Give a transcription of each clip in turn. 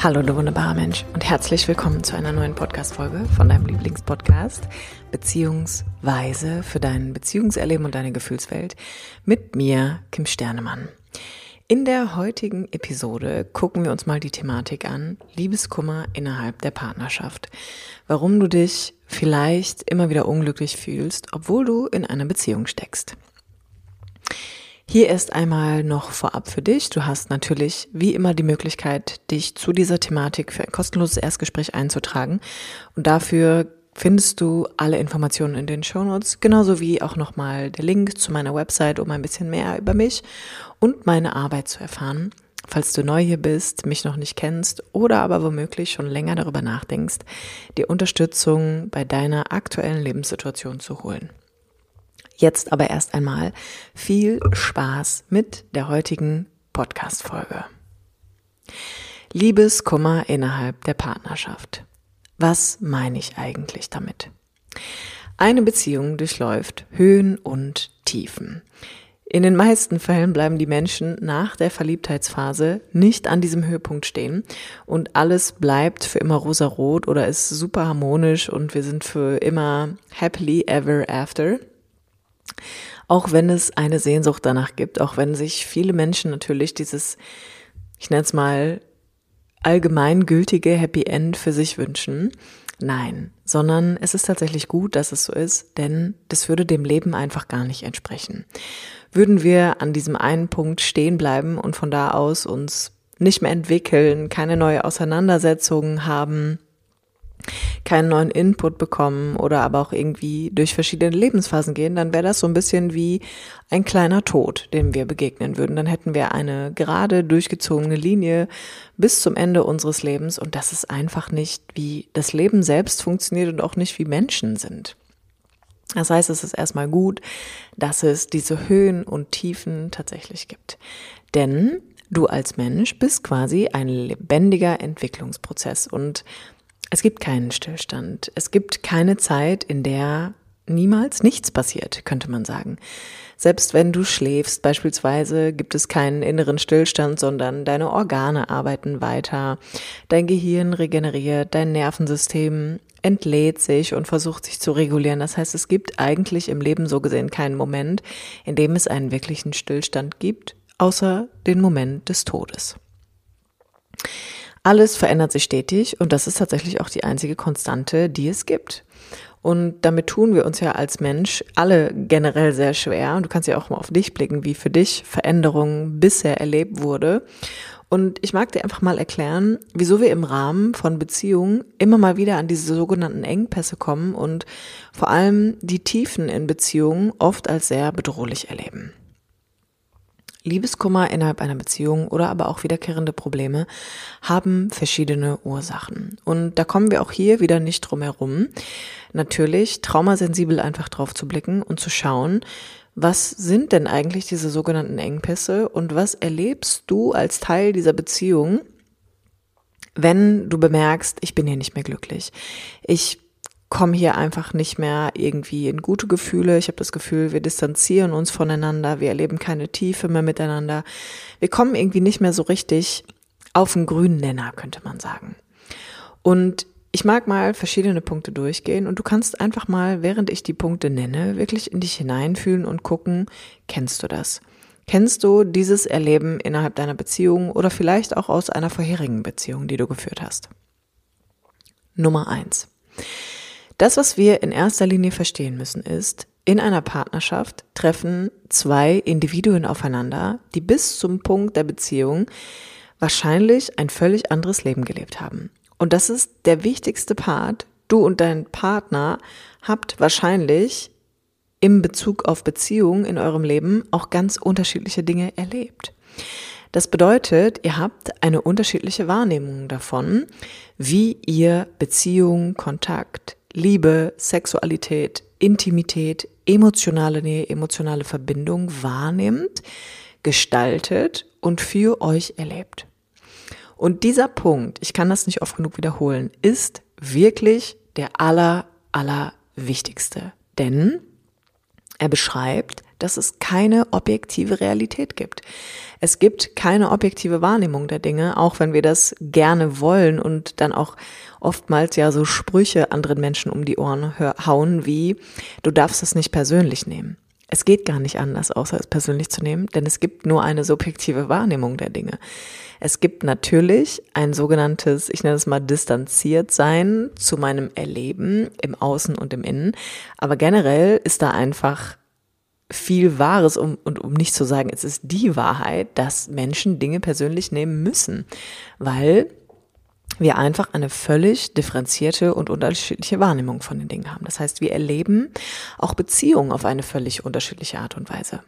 Hallo, du wunderbarer Mensch und herzlich willkommen zu einer neuen Podcast-Folge von deinem Lieblingspodcast Beziehungsweise für dein Beziehungserleben und deine Gefühlswelt mit mir, Kim Sternemann. In der heutigen Episode gucken wir uns mal die Thematik an, Liebeskummer innerhalb der Partnerschaft. Warum du dich vielleicht immer wieder unglücklich fühlst, obwohl du in einer Beziehung steckst. Hier erst einmal noch vorab für dich. Du hast natürlich wie immer die Möglichkeit, dich zu dieser Thematik für ein kostenloses Erstgespräch einzutragen. Und dafür findest du alle Informationen in den Shownotes, genauso wie auch nochmal der Link zu meiner Website, um ein bisschen mehr über mich und meine Arbeit zu erfahren. Falls du neu hier bist, mich noch nicht kennst oder aber womöglich schon länger darüber nachdenkst, die Unterstützung bei deiner aktuellen Lebenssituation zu holen. Jetzt aber erst einmal viel Spaß mit der heutigen Podcast-Folge. Liebeskummer innerhalb der Partnerschaft. Was meine ich eigentlich damit? Eine Beziehung durchläuft Höhen und Tiefen. In den meisten Fällen bleiben die Menschen nach der Verliebtheitsphase nicht an diesem Höhepunkt stehen und alles bleibt für immer rosarot oder ist super harmonisch und wir sind für immer happily ever after. Auch wenn es eine Sehnsucht danach gibt, auch wenn sich viele Menschen natürlich dieses, ich nenne es mal, allgemeingültige Happy End für sich wünschen. Nein, sondern es ist tatsächlich gut, dass es so ist, denn das würde dem Leben einfach gar nicht entsprechen. Würden wir an diesem einen Punkt stehen bleiben und von da aus uns nicht mehr entwickeln, keine neue Auseinandersetzungen haben, keinen neuen Input bekommen oder aber auch irgendwie durch verschiedene Lebensphasen gehen, dann wäre das so ein bisschen wie ein kleiner Tod, dem wir begegnen würden. Dann hätten wir eine gerade durchgezogene Linie bis zum Ende unseres Lebens und das ist einfach nicht, wie das Leben selbst funktioniert und auch nicht wie Menschen sind. Das heißt, es ist erstmal gut, dass es diese Höhen und Tiefen tatsächlich gibt. Denn du als Mensch bist quasi ein lebendiger Entwicklungsprozess und es gibt keinen Stillstand. Es gibt keine Zeit, in der niemals nichts passiert, könnte man sagen. Selbst wenn du schläfst beispielsweise, gibt es keinen inneren Stillstand, sondern deine Organe arbeiten weiter, dein Gehirn regeneriert, dein Nervensystem entlädt sich und versucht sich zu regulieren. Das heißt, es gibt eigentlich im Leben so gesehen keinen Moment, in dem es einen wirklichen Stillstand gibt, außer den Moment des Todes. Alles verändert sich stetig und das ist tatsächlich auch die einzige Konstante, die es gibt. Und damit tun wir uns ja als Mensch alle generell sehr schwer. Und du kannst ja auch mal auf dich blicken, wie für dich Veränderung bisher erlebt wurde. Und ich mag dir einfach mal erklären, wieso wir im Rahmen von Beziehungen immer mal wieder an diese sogenannten Engpässe kommen und vor allem die Tiefen in Beziehungen oft als sehr bedrohlich erleben. Liebeskummer innerhalb einer Beziehung oder aber auch wiederkehrende Probleme haben verschiedene Ursachen. Und da kommen wir auch hier wieder nicht drum herum. Natürlich traumasensibel einfach drauf zu blicken und zu schauen, was sind denn eigentlich diese sogenannten Engpässe und was erlebst du als Teil dieser Beziehung, wenn du bemerkst, ich bin hier nicht mehr glücklich. Ich komme hier einfach nicht mehr irgendwie in gute Gefühle. Ich habe das Gefühl, wir distanzieren uns voneinander, wir erleben keine Tiefe mehr miteinander. Wir kommen irgendwie nicht mehr so richtig auf den grünen Nenner, könnte man sagen. Und ich mag mal verschiedene Punkte durchgehen und du kannst einfach mal, während ich die Punkte nenne, wirklich in dich hineinfühlen und gucken, kennst du das? Kennst du dieses Erleben innerhalb deiner Beziehung oder vielleicht auch aus einer vorherigen Beziehung, die du geführt hast? Nummer eins. Das, was wir in erster Linie verstehen müssen, ist, in einer Partnerschaft treffen zwei Individuen aufeinander, die bis zum Punkt der Beziehung wahrscheinlich ein völlig anderes Leben gelebt haben. Und das ist der wichtigste Part. Du und dein Partner habt wahrscheinlich im Bezug auf Beziehungen in eurem Leben auch ganz unterschiedliche Dinge erlebt. Das bedeutet, ihr habt eine unterschiedliche Wahrnehmung davon, wie ihr Beziehung, Kontakt, Liebe, Sexualität, Intimität, emotionale Nähe, emotionale Verbindung wahrnimmt, gestaltet und für euch erlebt. Und dieser Punkt, ich kann das nicht oft genug wiederholen, ist wirklich der aller, aller wichtigste. Denn er beschreibt dass es keine objektive Realität gibt. Es gibt keine objektive Wahrnehmung der Dinge, auch wenn wir das gerne wollen und dann auch oftmals ja so Sprüche anderen Menschen um die Ohren hauen wie, du darfst es nicht persönlich nehmen. Es geht gar nicht anders, außer es persönlich zu nehmen, denn es gibt nur eine subjektive Wahrnehmung der Dinge. Es gibt natürlich ein sogenanntes, ich nenne es mal distanziert sein zu meinem Erleben im Außen und im Innen, aber generell ist da einfach viel Wahres, um, und um nicht zu sagen, es ist die Wahrheit, dass Menschen Dinge persönlich nehmen müssen, weil wir einfach eine völlig differenzierte und unterschiedliche Wahrnehmung von den Dingen haben. Das heißt, wir erleben auch Beziehungen auf eine völlig unterschiedliche Art und Weise.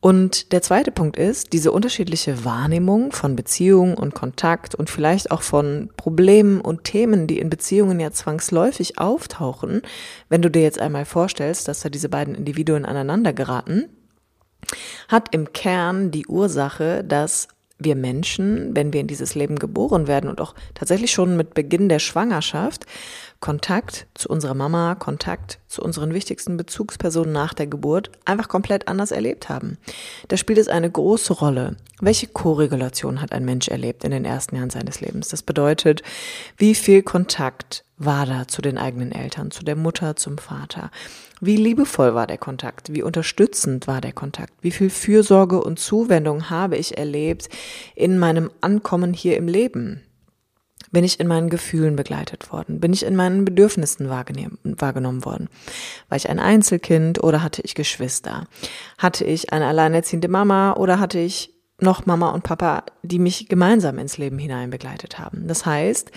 Und der zweite Punkt ist, diese unterschiedliche Wahrnehmung von Beziehungen und Kontakt und vielleicht auch von Problemen und Themen, die in Beziehungen ja zwangsläufig auftauchen, wenn du dir jetzt einmal vorstellst, dass da diese beiden Individuen aneinander geraten, hat im Kern die Ursache, dass wir Menschen, wenn wir in dieses Leben geboren werden und auch tatsächlich schon mit Beginn der Schwangerschaft, Kontakt zu unserer Mama, Kontakt zu unseren wichtigsten Bezugspersonen nach der Geburt einfach komplett anders erlebt haben. Da spielt es eine große Rolle. Welche Koregulation hat ein Mensch erlebt in den ersten Jahren seines Lebens? Das bedeutet, wie viel Kontakt war da zu den eigenen Eltern, zu der Mutter, zum Vater? Wie liebevoll war der Kontakt? Wie unterstützend war der Kontakt? Wie viel Fürsorge und Zuwendung habe ich erlebt in meinem Ankommen hier im Leben? Bin ich in meinen Gefühlen begleitet worden? Bin ich in meinen Bedürfnissen wahrgenommen worden? War ich ein Einzelkind oder hatte ich Geschwister? Hatte ich eine alleinerziehende Mama oder hatte ich noch Mama und Papa, die mich gemeinsam ins Leben hinein begleitet haben. Das heißt,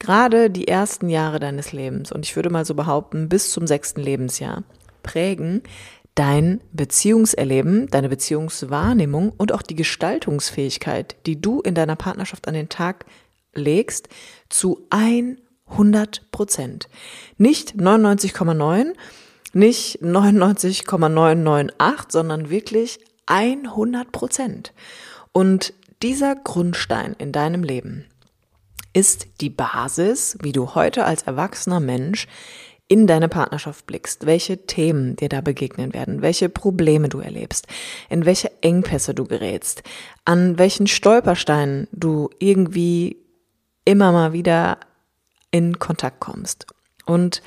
gerade die ersten Jahre deines Lebens, und ich würde mal so behaupten, bis zum sechsten Lebensjahr, prägen dein Beziehungserleben, deine Beziehungswahrnehmung und auch die Gestaltungsfähigkeit, die du in deiner Partnerschaft an den Tag legst, zu 100 Prozent. Nicht 99,9, nicht 99,998, sondern wirklich 100 Prozent. Und dieser Grundstein in deinem Leben ist die Basis, wie du heute als erwachsener Mensch in deine Partnerschaft blickst, welche Themen dir da begegnen werden, welche Probleme du erlebst, in welche Engpässe du gerätst, an welchen Stolpersteinen du irgendwie immer mal wieder in Kontakt kommst. Und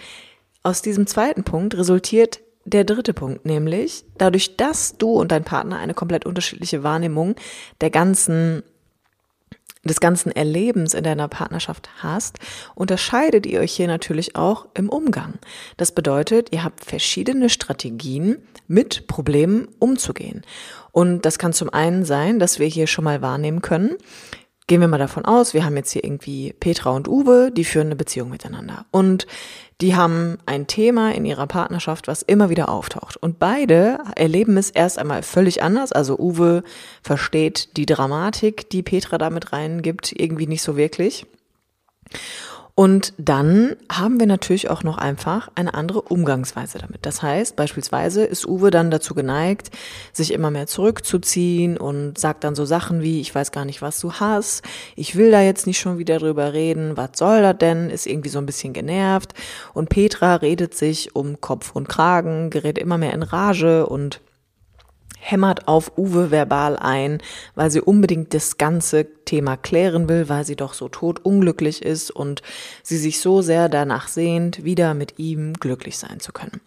aus diesem zweiten Punkt resultiert der dritte Punkt, nämlich dadurch, dass du und dein Partner eine komplett unterschiedliche Wahrnehmung der ganzen des ganzen Erlebens in deiner Partnerschaft hast, unterscheidet ihr euch hier natürlich auch im Umgang. Das bedeutet, ihr habt verschiedene Strategien, mit Problemen umzugehen. Und das kann zum einen sein, dass wir hier schon mal wahrnehmen können, Gehen wir mal davon aus, wir haben jetzt hier irgendwie Petra und Uwe, die führen eine Beziehung miteinander. Und die haben ein Thema in ihrer Partnerschaft, was immer wieder auftaucht. Und beide erleben es erst einmal völlig anders. Also Uwe versteht die Dramatik, die Petra damit reingibt, irgendwie nicht so wirklich. Und dann haben wir natürlich auch noch einfach eine andere Umgangsweise damit. Das heißt, beispielsweise ist Uwe dann dazu geneigt, sich immer mehr zurückzuziehen und sagt dann so Sachen wie, ich weiß gar nicht, was du hast, ich will da jetzt nicht schon wieder drüber reden, was soll das denn, ist irgendwie so ein bisschen genervt. Und Petra redet sich um Kopf und Kragen, gerät immer mehr in Rage und hämmert auf Uwe verbal ein, weil sie unbedingt das ganze Thema klären will, weil sie doch so tot unglücklich ist und sie sich so sehr danach sehnt, wieder mit ihm glücklich sein zu können.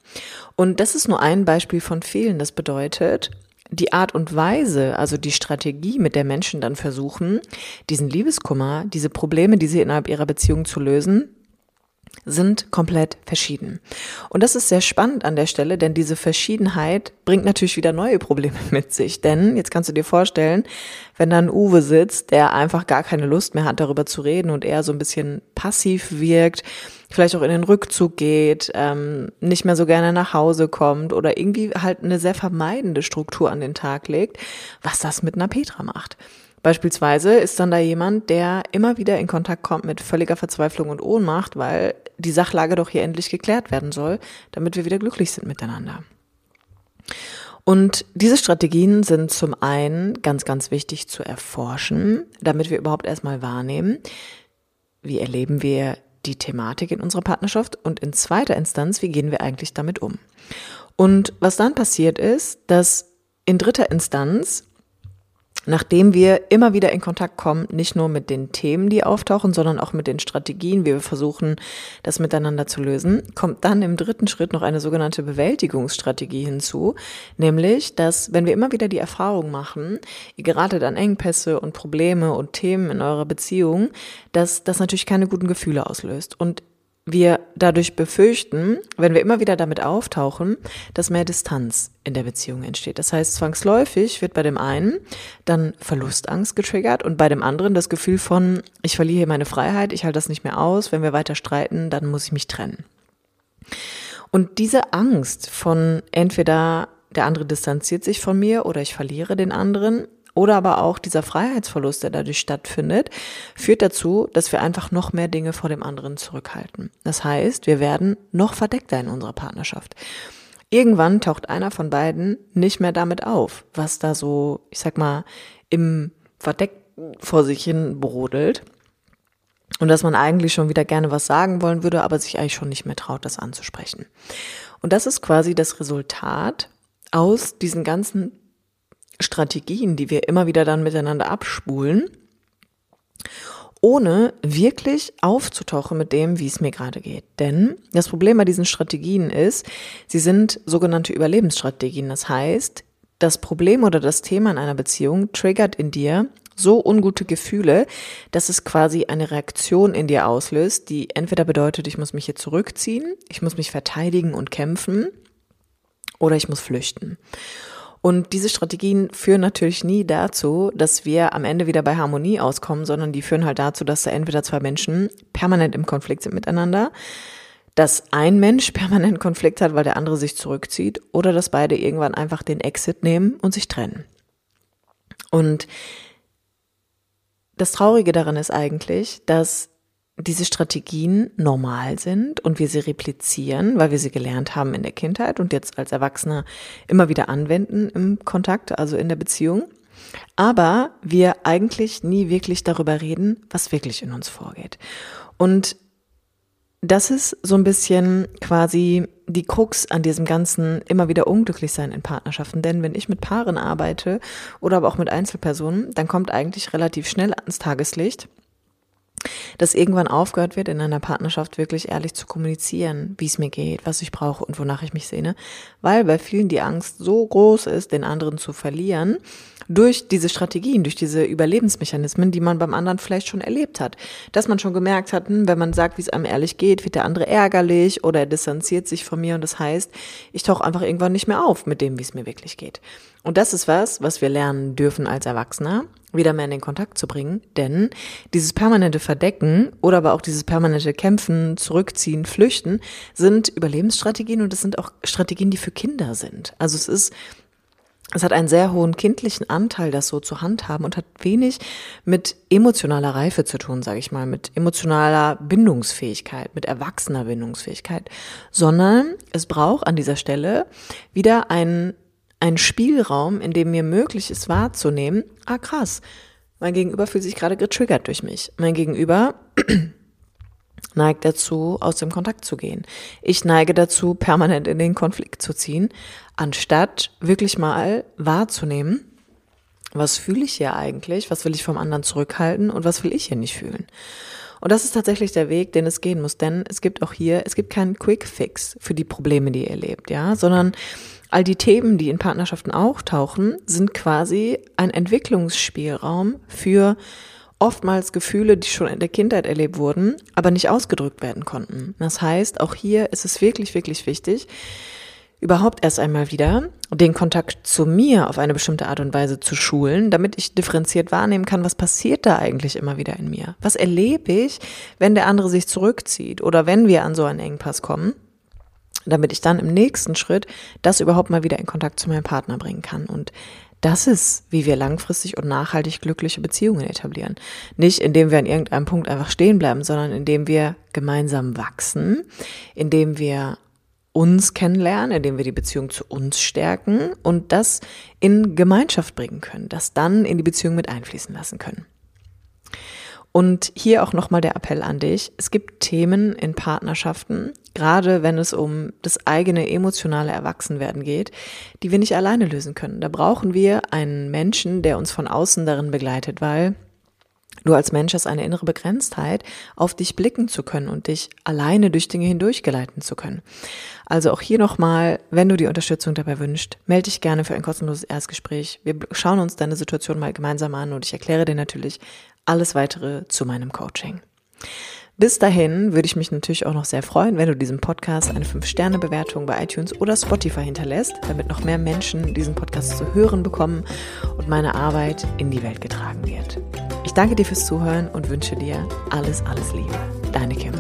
Und das ist nur ein Beispiel von vielen. Das bedeutet, die Art und Weise, also die Strategie, mit der Menschen dann versuchen, diesen Liebeskummer, diese Probleme, die sie innerhalb ihrer Beziehung zu lösen, sind komplett verschieden. Und das ist sehr spannend an der Stelle, denn diese Verschiedenheit bringt natürlich wieder neue Probleme mit sich. Denn jetzt kannst du dir vorstellen, wenn dann Uwe sitzt, der einfach gar keine Lust mehr hat, darüber zu reden und eher so ein bisschen passiv wirkt, vielleicht auch in den Rückzug geht, ähm, nicht mehr so gerne nach Hause kommt oder irgendwie halt eine sehr vermeidende Struktur an den Tag legt, was das mit einer Petra macht. Beispielsweise ist dann da jemand, der immer wieder in Kontakt kommt mit völliger Verzweiflung und Ohnmacht, weil die Sachlage doch hier endlich geklärt werden soll, damit wir wieder glücklich sind miteinander. Und diese Strategien sind zum einen ganz, ganz wichtig zu erforschen, damit wir überhaupt erstmal wahrnehmen, wie erleben wir die Thematik in unserer Partnerschaft und in zweiter Instanz, wie gehen wir eigentlich damit um. Und was dann passiert ist, dass in dritter Instanz nachdem wir immer wieder in Kontakt kommen, nicht nur mit den Themen, die auftauchen, sondern auch mit den Strategien, wie wir versuchen, das miteinander zu lösen, kommt dann im dritten Schritt noch eine sogenannte Bewältigungsstrategie hinzu, nämlich, dass wenn wir immer wieder die Erfahrung machen, ihr geratet an Engpässe und Probleme und Themen in eurer Beziehung, dass das natürlich keine guten Gefühle auslöst. Und wir dadurch befürchten, wenn wir immer wieder damit auftauchen, dass mehr Distanz in der Beziehung entsteht. Das heißt, zwangsläufig wird bei dem einen dann Verlustangst getriggert und bei dem anderen das Gefühl von, ich verliere meine Freiheit, ich halte das nicht mehr aus, wenn wir weiter streiten, dann muss ich mich trennen. Und diese Angst von entweder der andere distanziert sich von mir oder ich verliere den anderen, oder aber auch dieser Freiheitsverlust, der dadurch stattfindet, führt dazu, dass wir einfach noch mehr Dinge vor dem anderen zurückhalten. Das heißt, wir werden noch verdeckter in unserer Partnerschaft. Irgendwann taucht einer von beiden nicht mehr damit auf, was da so, ich sag mal, im Verdeck vor sich hin brodelt. Und dass man eigentlich schon wieder gerne was sagen wollen würde, aber sich eigentlich schon nicht mehr traut, das anzusprechen. Und das ist quasi das Resultat aus diesen ganzen Strategien, die wir immer wieder dann miteinander abspulen, ohne wirklich aufzutauchen mit dem, wie es mir gerade geht. Denn das Problem bei diesen Strategien ist, sie sind sogenannte Überlebensstrategien. Das heißt, das Problem oder das Thema in einer Beziehung triggert in dir so ungute Gefühle, dass es quasi eine Reaktion in dir auslöst, die entweder bedeutet, ich muss mich hier zurückziehen, ich muss mich verteidigen und kämpfen oder ich muss flüchten. Und diese Strategien führen natürlich nie dazu, dass wir am Ende wieder bei Harmonie auskommen, sondern die führen halt dazu, dass da entweder zwei Menschen permanent im Konflikt sind miteinander, dass ein Mensch permanent Konflikt hat, weil der andere sich zurückzieht, oder dass beide irgendwann einfach den Exit nehmen und sich trennen. Und das Traurige daran ist eigentlich, dass diese Strategien normal sind und wir sie replizieren, weil wir sie gelernt haben in der Kindheit und jetzt als Erwachsener immer wieder anwenden im Kontakt, also in der Beziehung. Aber wir eigentlich nie wirklich darüber reden, was wirklich in uns vorgeht. Und das ist so ein bisschen quasi die Krux an diesem ganzen immer wieder unglücklich sein in Partnerschaften. Denn wenn ich mit Paaren arbeite oder aber auch mit Einzelpersonen, dann kommt eigentlich relativ schnell ans Tageslicht, dass irgendwann aufgehört wird, in einer Partnerschaft wirklich ehrlich zu kommunizieren, wie es mir geht, was ich brauche und wonach ich mich sehne, weil bei vielen die Angst so groß ist, den anderen zu verlieren, durch diese Strategien, durch diese Überlebensmechanismen, die man beim anderen vielleicht schon erlebt hat. Dass man schon gemerkt hat, hm, wenn man sagt, wie es einem ehrlich geht, wird der andere ärgerlich oder er distanziert sich von mir und das heißt, ich tauche einfach irgendwann nicht mehr auf mit dem, wie es mir wirklich geht. Und das ist was, was wir lernen dürfen als Erwachsener, wieder mehr in den Kontakt zu bringen, denn dieses permanente Verdecken oder aber auch dieses permanente Kämpfen, Zurückziehen, Flüchten sind Überlebensstrategien und es sind auch Strategien, die für Kinder sind. Also es ist es hat einen sehr hohen kindlichen Anteil, das so zu handhaben und hat wenig mit emotionaler Reife zu tun, sage ich mal, mit emotionaler Bindungsfähigkeit, mit erwachsener Bindungsfähigkeit, sondern es braucht an dieser Stelle wieder einen, einen Spielraum, in dem mir möglich ist wahrzunehmen, ah krass, mein Gegenüber fühlt sich gerade getriggert durch mich. Mein Gegenüber neigt dazu, aus dem Kontakt zu gehen. Ich neige dazu, permanent in den Konflikt zu ziehen, anstatt wirklich mal wahrzunehmen, was fühle ich hier eigentlich, was will ich vom anderen zurückhalten und was will ich hier nicht fühlen. Und das ist tatsächlich der Weg, den es gehen muss, denn es gibt auch hier, es gibt keinen Quick Fix für die Probleme, die ihr erlebt, ja, sondern all die Themen, die in Partnerschaften auftauchen, sind quasi ein Entwicklungsspielraum für oftmals Gefühle, die schon in der Kindheit erlebt wurden, aber nicht ausgedrückt werden konnten. Das heißt, auch hier ist es wirklich, wirklich wichtig, überhaupt erst einmal wieder den Kontakt zu mir auf eine bestimmte Art und Weise zu schulen, damit ich differenziert wahrnehmen kann, was passiert da eigentlich immer wieder in mir? Was erlebe ich, wenn der andere sich zurückzieht oder wenn wir an so einen Engpass kommen? damit ich dann im nächsten Schritt das überhaupt mal wieder in Kontakt zu meinem Partner bringen kann. Und das ist, wie wir langfristig und nachhaltig glückliche Beziehungen etablieren. Nicht indem wir an irgendeinem Punkt einfach stehen bleiben, sondern indem wir gemeinsam wachsen, indem wir uns kennenlernen, indem wir die Beziehung zu uns stärken und das in Gemeinschaft bringen können, das dann in die Beziehung mit einfließen lassen können. Und hier auch nochmal der Appell an dich. Es gibt Themen in Partnerschaften, gerade wenn es um das eigene emotionale Erwachsenwerden geht, die wir nicht alleine lösen können. Da brauchen wir einen Menschen, der uns von außen darin begleitet, weil Du als Mensch hast eine innere Begrenztheit, auf dich blicken zu können und dich alleine durch Dinge hindurchgeleiten zu können. Also auch hier nochmal, wenn du die Unterstützung dabei wünschst, melde dich gerne für ein kostenloses Erstgespräch. Wir schauen uns deine Situation mal gemeinsam an und ich erkläre dir natürlich alles weitere zu meinem Coaching. Bis dahin würde ich mich natürlich auch noch sehr freuen, wenn du diesem Podcast eine 5-Sterne-Bewertung bei iTunes oder Spotify hinterlässt, damit noch mehr Menschen diesen Podcast zu hören bekommen und meine Arbeit in die Welt getragen wird. Ich danke dir fürs Zuhören und wünsche dir alles, alles Liebe. Deine Kim.